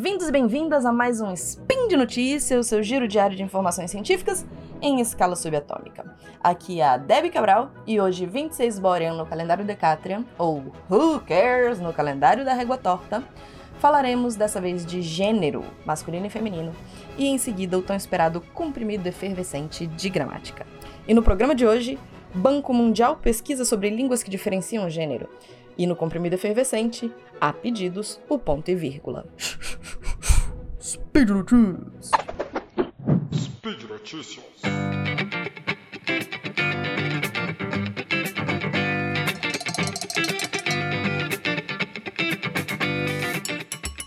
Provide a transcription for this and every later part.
Bem-vindos e bem-vindas a mais um Spin de Notícias, o seu giro diário de informações científicas em escala subatômica. Aqui é a Debbie Cabral e hoje 26 Borean no calendário Decatrian, ou Who Cares no calendário da Régua Torta, falaremos dessa vez de gênero, masculino e feminino, e em seguida o tão esperado comprimido efervescente de gramática. E no programa de hoje, Banco Mundial pesquisa sobre línguas que diferenciam gênero. E no comprimido efervescente, há pedidos, o ponto e vírgula. Speed Notícias. Speed Notícias.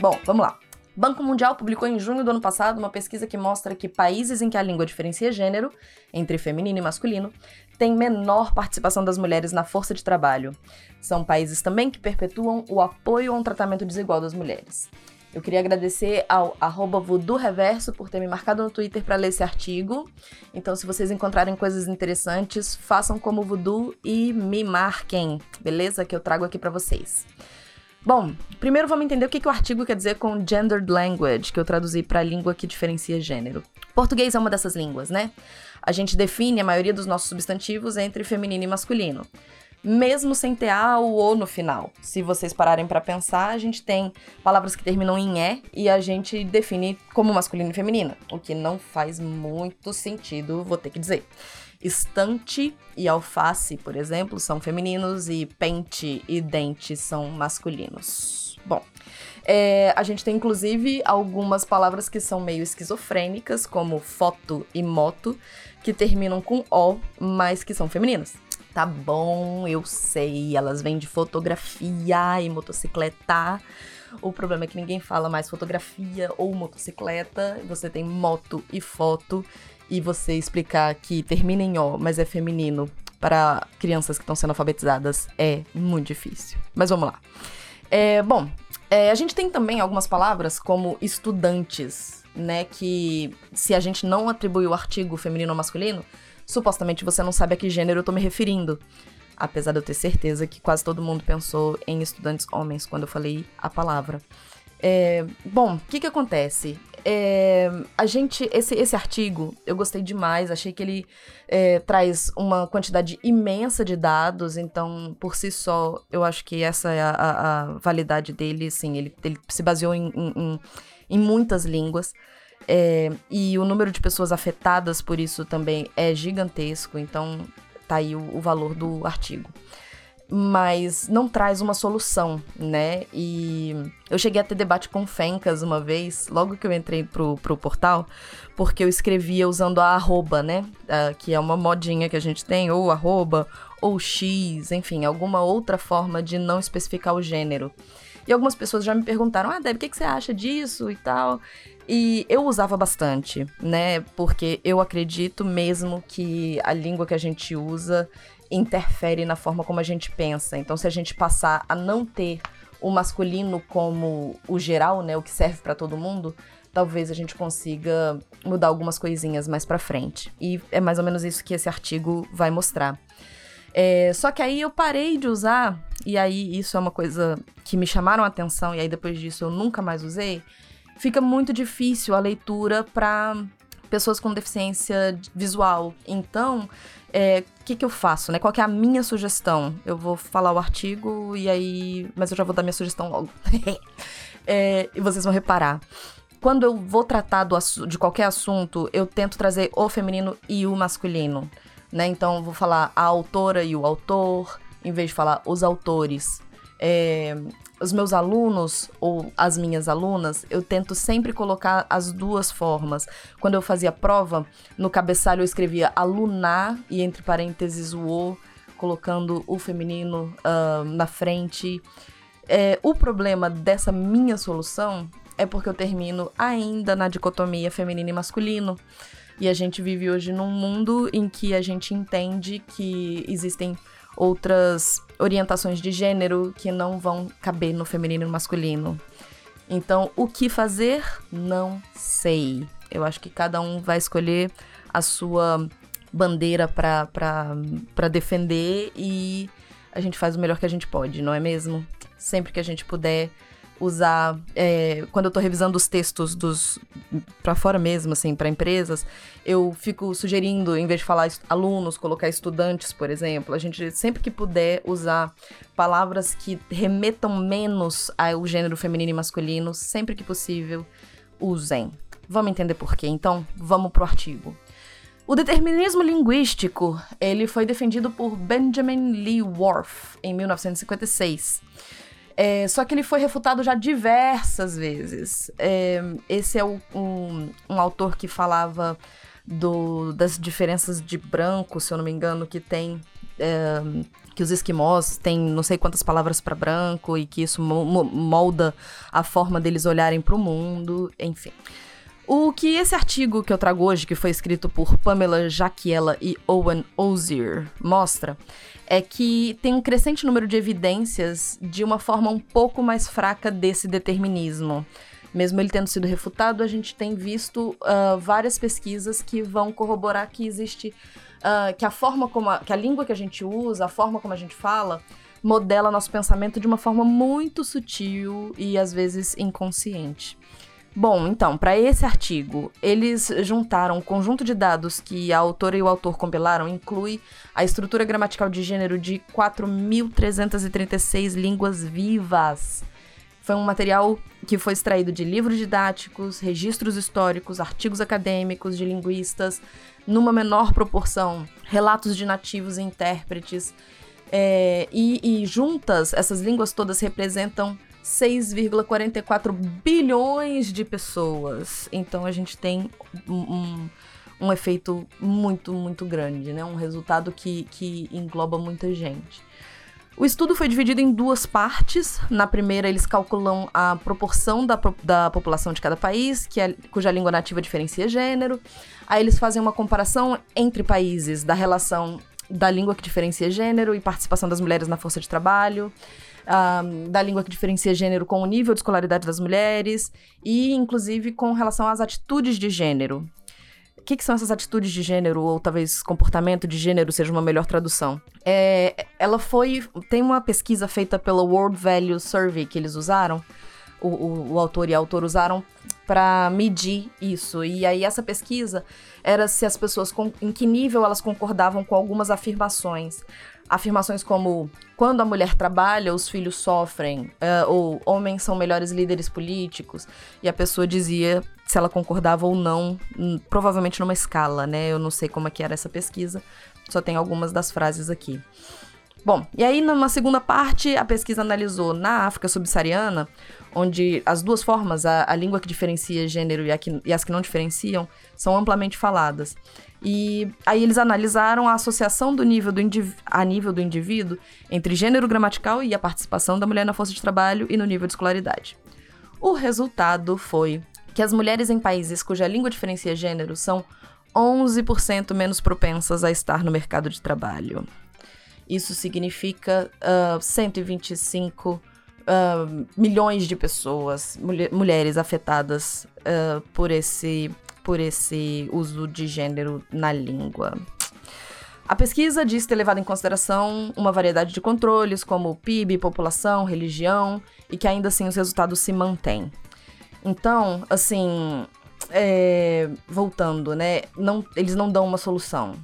Bom, vamos lá. Banco Mundial publicou em junho do ano passado uma pesquisa que mostra que países em que a língua diferencia gênero, entre feminino e masculino, têm menor participação das mulheres na força de trabalho. São países também que perpetuam o apoio a um tratamento desigual das mulheres. Eu queria agradecer ao arroba Reverso por ter me marcado no Twitter para ler esse artigo. Então, se vocês encontrarem coisas interessantes, façam como Voodoo e me marquem, beleza? Que eu trago aqui para vocês. Bom, primeiro vamos entender o que, que o artigo quer dizer com gendered language, que eu traduzi para língua que diferencia gênero. Português é uma dessas línguas, né? A gente define a maioria dos nossos substantivos entre feminino e masculino, mesmo sem ter a ou o no final. Se vocês pararem para pensar, a gente tem palavras que terminam em é e a gente define como masculino e feminino, o que não faz muito sentido, vou ter que dizer. Estante e alface, por exemplo, são femininos e pente e dente são masculinos. Bom, é, a gente tem inclusive algumas palavras que são meio esquizofrênicas, como foto e moto, que terminam com O, mas que são femininas. Tá bom, eu sei, elas vêm de fotografia e motocicleta. O problema é que ninguém fala mais fotografia ou motocicleta. Você tem moto e foto e você explicar que termina em O, mas é feminino para crianças que estão sendo alfabetizadas é muito difícil. Mas vamos lá. É, bom, é, a gente tem também algumas palavras como estudantes, né? Que se a gente não atribui o artigo feminino ou masculino, supostamente você não sabe a que gênero eu tô me referindo. Apesar de eu ter certeza que quase todo mundo pensou em estudantes homens quando eu falei a palavra. É, bom, o que que acontece? É, a gente, esse, esse artigo, eu gostei demais, achei que ele é, traz uma quantidade imensa de dados, então, por si só, eu acho que essa é a, a, a validade dele, sim, ele, ele se baseou em, em, em muitas línguas, é, e o número de pessoas afetadas por isso também é gigantesco, então tá aí o, o valor do artigo mas não traz uma solução, né? E eu cheguei a ter debate com Fencas uma vez, logo que eu entrei pro, pro portal, porque eu escrevia usando a arroba, né? Uh, que é uma modinha que a gente tem, ou arroba, ou X, enfim, alguma outra forma de não especificar o gênero. E algumas pessoas já me perguntaram, ah, Deb, o que, que você acha disso e tal? E eu usava bastante, né? Porque eu acredito mesmo que a língua que a gente usa interfere na forma como a gente pensa. Então, se a gente passar a não ter o masculino como o geral, né, o que serve para todo mundo, talvez a gente consiga mudar algumas coisinhas mais para frente. E é mais ou menos isso que esse artigo vai mostrar. É, só que aí eu parei de usar, e aí isso é uma coisa que me chamaram a atenção, e aí depois disso eu nunca mais usei. Fica muito difícil a leitura para pessoas com deficiência visual. Então, é, que, que eu faço, né? Qual é a minha sugestão? Eu vou falar o artigo e aí. Mas eu já vou dar minha sugestão logo. é, e vocês vão reparar. Quando eu vou tratar do, de qualquer assunto, eu tento trazer o feminino e o masculino. Né? Então, vou falar a autora e o autor, em vez de falar os autores. É, os meus alunos ou as minhas alunas, eu tento sempre colocar as duas formas. Quando eu fazia prova, no cabeçalho eu escrevia alunar e entre parênteses o o, colocando o feminino uh, na frente. É, o problema dessa minha solução é porque eu termino ainda na dicotomia feminino e masculino. E a gente vive hoje num mundo em que a gente entende que existem outras orientações de gênero que não vão caber no feminino e no masculino. Então, o que fazer? Não sei. Eu acho que cada um vai escolher a sua bandeira para defender e a gente faz o melhor que a gente pode, não é mesmo? Sempre que a gente puder usar é, quando eu tô revisando os textos dos para fora mesmo, assim, para empresas, eu fico sugerindo, em vez de falar alunos, colocar estudantes, por exemplo. A gente sempre que puder usar palavras que remetam menos ao gênero feminino e masculino, sempre que possível, usem. Vamos entender por quê. Então, vamos pro artigo. O determinismo linguístico, ele foi defendido por Benjamin Lee Worf em 1956. É, só que ele foi refutado já diversas vezes. É, esse é o, um, um, autor que falava do, das diferenças de branco, se eu não me engano, que tem. É, que os esquimós têm não sei quantas palavras para branco e que isso molda a forma deles olharem para o mundo, enfim. O que esse artigo que eu trago hoje, que foi escrito por Pamela Jaquiela e Owen Ozier, mostra é que tem um crescente número de evidências de uma forma um pouco mais fraca desse determinismo. Mesmo ele tendo sido refutado, a gente tem visto uh, várias pesquisas que vão corroborar que existe. Uh, que a forma como. A, que a língua que a gente usa, a forma como a gente fala, modela nosso pensamento de uma forma muito sutil e às vezes inconsciente. Bom, então, para esse artigo, eles juntaram um conjunto de dados que a autora e o autor compilaram, inclui a estrutura gramatical de gênero de 4.336 línguas vivas. Foi um material que foi extraído de livros didáticos, registros históricos, artigos acadêmicos de linguistas, numa menor proporção, relatos de nativos e intérpretes. É, e, e juntas, essas línguas todas representam 6,44 bilhões de pessoas. Então a gente tem um, um, efeito muito, muito grande, né? Um resultado que, que engloba muita gente. O estudo foi dividido em duas partes. Na primeira, eles calculam a proporção da, da população de cada país, que é, cuja língua nativa diferencia gênero. Aí eles fazem uma comparação entre países da relação da língua que diferencia gênero e participação das mulheres na força de trabalho da língua que diferencia gênero com o nível de escolaridade das mulheres e, inclusive, com relação às atitudes de gênero. O que, que, são essas atitudes de gênero, ou talvez comportamento de gênero seja uma melhor tradução? É, ela foi. Tem uma pesquisa feita pela World Value Survey que eles usaram, o, o, o autor e a autor usaram para medir isso. E aí, essa pesquisa era se as pessoas, com, em que nível elas concordavam com algumas afirmações afirmações como quando a mulher trabalha, os filhos sofrem, uh, ou homens são melhores líderes políticos, e a pessoa dizia se ela concordava ou não, hum, provavelmente numa escala, né? Eu não sei como é que era essa pesquisa, só tem algumas das frases aqui. Bom, e aí numa segunda parte, a pesquisa analisou na África subsaariana, onde as duas formas, a, a língua que diferencia gênero e, a que, e as que não diferenciam, são amplamente faladas. E aí eles analisaram a associação do nível do a nível do indivíduo entre gênero gramatical e a participação da mulher na força de trabalho e no nível de escolaridade. O resultado foi que as mulheres em países cuja língua diferencia gênero são 11% menos propensas a estar no mercado de trabalho. Isso significa uh, 125 uh, milhões de pessoas, mulher, mulheres afetadas uh, por esse por esse uso de gênero na língua. A pesquisa diz ter levado em consideração uma variedade de controles, como PIB, população, religião, e que ainda assim os resultados se mantêm. Então, assim, é, voltando, né? Não, eles não dão uma solução.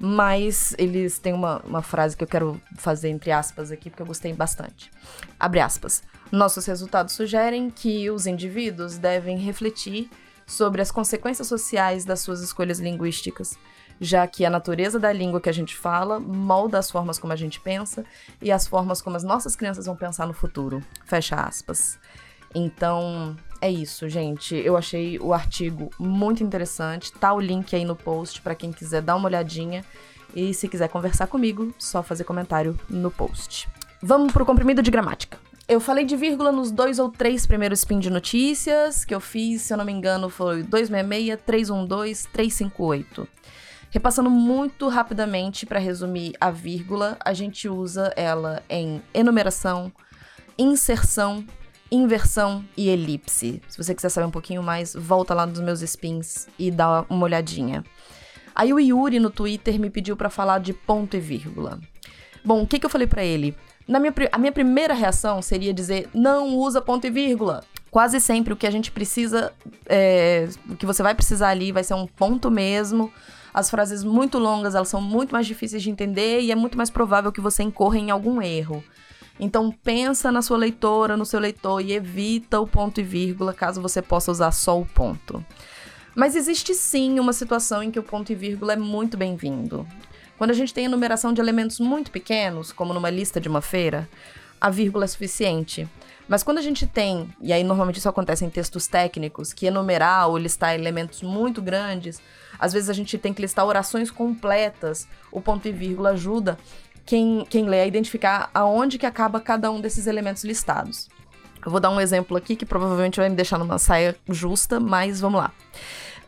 Mas eles têm uma, uma frase que eu quero fazer entre aspas aqui, porque eu gostei bastante. Abre aspas. Nossos resultados sugerem que os indivíduos devem refletir sobre as consequências sociais das suas escolhas linguísticas, já que a natureza da língua que a gente fala molda as formas como a gente pensa e as formas como as nossas crianças vão pensar no futuro. Fecha aspas. Então, é isso, gente. Eu achei o artigo muito interessante. Tá o link aí no post para quem quiser dar uma olhadinha. E se quiser conversar comigo, só fazer comentário no post. Vamos pro comprimido de gramática. Eu falei de vírgula nos dois ou três primeiros spin de notícias que eu fiz, se eu não me engano, foi 266, 312, 358. Repassando muito rapidamente para resumir a vírgula, a gente usa ela em enumeração, inserção, inversão e elipse. Se você quiser saber um pouquinho mais, volta lá nos meus spins e dá uma olhadinha. Aí o Yuri no Twitter me pediu para falar de ponto e vírgula. Bom, o que, que eu falei para ele? Na minha, a minha primeira reação seria dizer não usa ponto e vírgula. Quase sempre o que a gente precisa, é, o que você vai precisar ali vai ser um ponto mesmo. As frases muito longas, elas são muito mais difíceis de entender e é muito mais provável que você incorra em algum erro. Então pensa na sua leitora, no seu leitor e evita o ponto e vírgula caso você possa usar só o ponto. Mas existe sim uma situação em que o ponto e vírgula é muito bem-vindo. Quando a gente tem enumeração de elementos muito pequenos, como numa lista de uma feira, a vírgula é suficiente. Mas quando a gente tem, e aí normalmente isso acontece em textos técnicos, que enumerar ou listar elementos muito grandes, às vezes a gente tem que listar orações completas, o ponto e vírgula ajuda quem, quem lê a identificar aonde que acaba cada um desses elementos listados. Eu vou dar um exemplo aqui que provavelmente vai me deixar numa saia justa, mas vamos lá.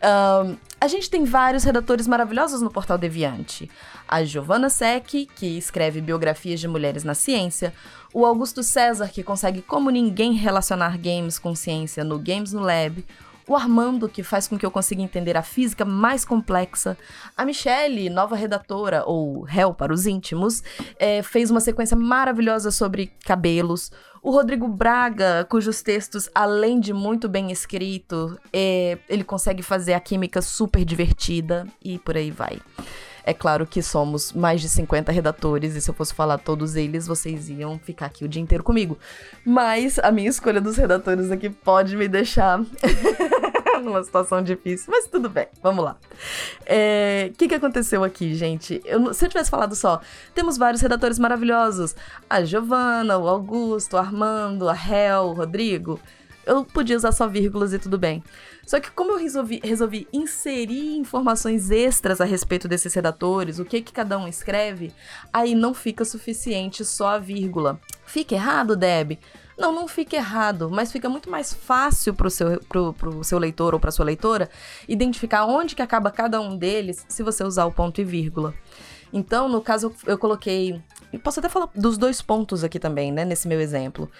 A gente tem vários redatores maravilhosos no Portal Deviante. A Giovanna Sec, que escreve biografias de mulheres na ciência, o Augusto César, que consegue como ninguém relacionar games com ciência no Games no Lab, o Armando, que faz com que eu consiga entender a física mais complexa, a Michelle, nova redatora, ou réu para os íntimos, é, fez uma sequência maravilhosa sobre cabelos, o Rodrigo Braga, cujos textos, além de muito bem escrito, é, ele consegue fazer a química super divertida e por aí vai. É claro que somos mais de 50 redatores e se eu fosse falar todos eles, vocês iam ficar aqui o dia inteiro comigo. Mas a minha escolha dos redatores aqui pode me deixar numa situação difícil, mas tudo bem, vamos lá. O é, que, que aconteceu aqui, gente? Eu, se eu tivesse falado só, temos vários redatores maravilhosos: a Giovana, o Augusto, o Armando, a Hel, o Rodrigo. Eu podia usar só vírgulas e tudo bem. Só que como eu resolvi, resolvi inserir informações extras a respeito desses redatores, o que que cada um escreve, aí não fica suficiente só a vírgula. Fica errado, Deb? Não, não fica errado, mas fica muito mais fácil pro seu, pro, pro seu leitor ou pra sua leitora identificar onde que acaba cada um deles se você usar o ponto e vírgula. Então, no caso, eu coloquei. E posso até falar dos dois pontos aqui também, né? Nesse meu exemplo.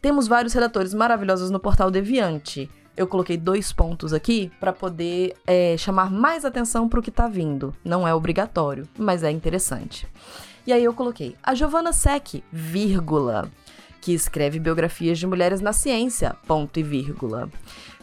Temos vários redatores maravilhosos no portal Deviante eu coloquei dois pontos aqui para poder é, chamar mais atenção para o que está vindo. Não é obrigatório, mas é interessante. E aí eu coloquei a Giovanna Sec, vírgula, que escreve biografias de mulheres na ciência, ponto e vírgula.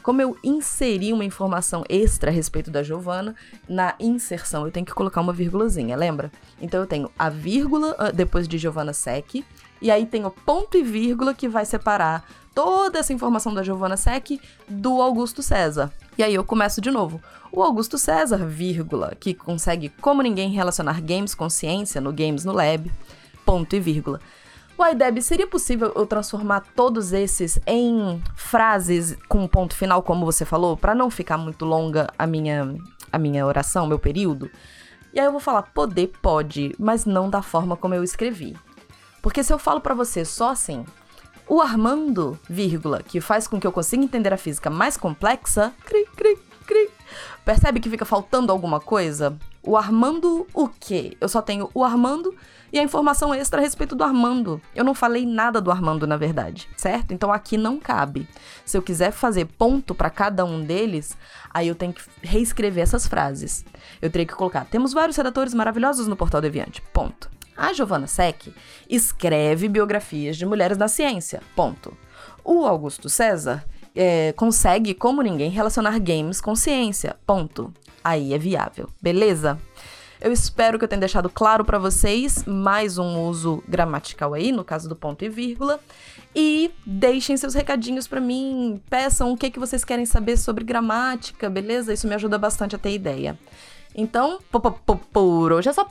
Como eu inseri uma informação extra a respeito da Giovanna, na inserção eu tenho que colocar uma vírgulazinha, lembra? Então eu tenho a vírgula ah, depois de Giovanna Sec, e aí tem o ponto e vírgula que vai separar toda essa informação da Giovanna Sec do Augusto César. E aí eu começo de novo. O Augusto César, vírgula, que consegue como ninguém relacionar games com ciência no Games no Lab, ponto e vírgula. Uai, Deb, seria possível eu transformar todos esses em frases com ponto final, como você falou, para não ficar muito longa a minha, a minha oração, meu período? E aí eu vou falar, poder pode, mas não da forma como eu escrevi. Porque se eu falo para você só assim, o Armando, vírgula, que faz com que eu consiga entender a física mais complexa, cri, cri, cri. Percebe que fica faltando alguma coisa? O Armando o quê? Eu só tenho o Armando e a informação extra a respeito do Armando. Eu não falei nada do Armando, na verdade, certo? Então aqui não cabe. Se eu quiser fazer ponto para cada um deles, aí eu tenho que reescrever essas frases. Eu teria que colocar: temos vários redatores maravilhosos no Portal Deviante. Ponto. A Giovanna Sec escreve biografias de mulheres na ciência. Ponto. O Augusto César é, consegue, como ninguém, relacionar games com ciência. Ponto. Aí é viável. Beleza? Eu espero que eu tenha deixado claro para vocês mais um uso gramatical aí, no caso do ponto e vírgula. E deixem seus recadinhos para mim, peçam o que, que vocês querem saber sobre gramática, beleza? Isso me ajuda bastante a ter ideia. Então, por hoje é só,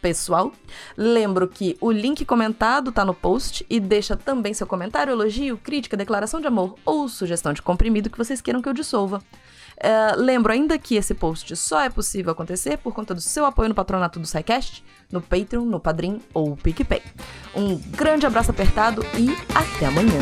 pessoal. Lembro que o link comentado tá no post e deixa também seu comentário, elogio, crítica, declaração de amor ou sugestão de comprimido que vocês queiram que eu dissolva. Uh, lembro ainda que esse post só é possível acontecer por conta do seu apoio no patronato do SciCast, no Patreon, no Padrim ou PicPay. Um grande abraço apertado e até amanhã!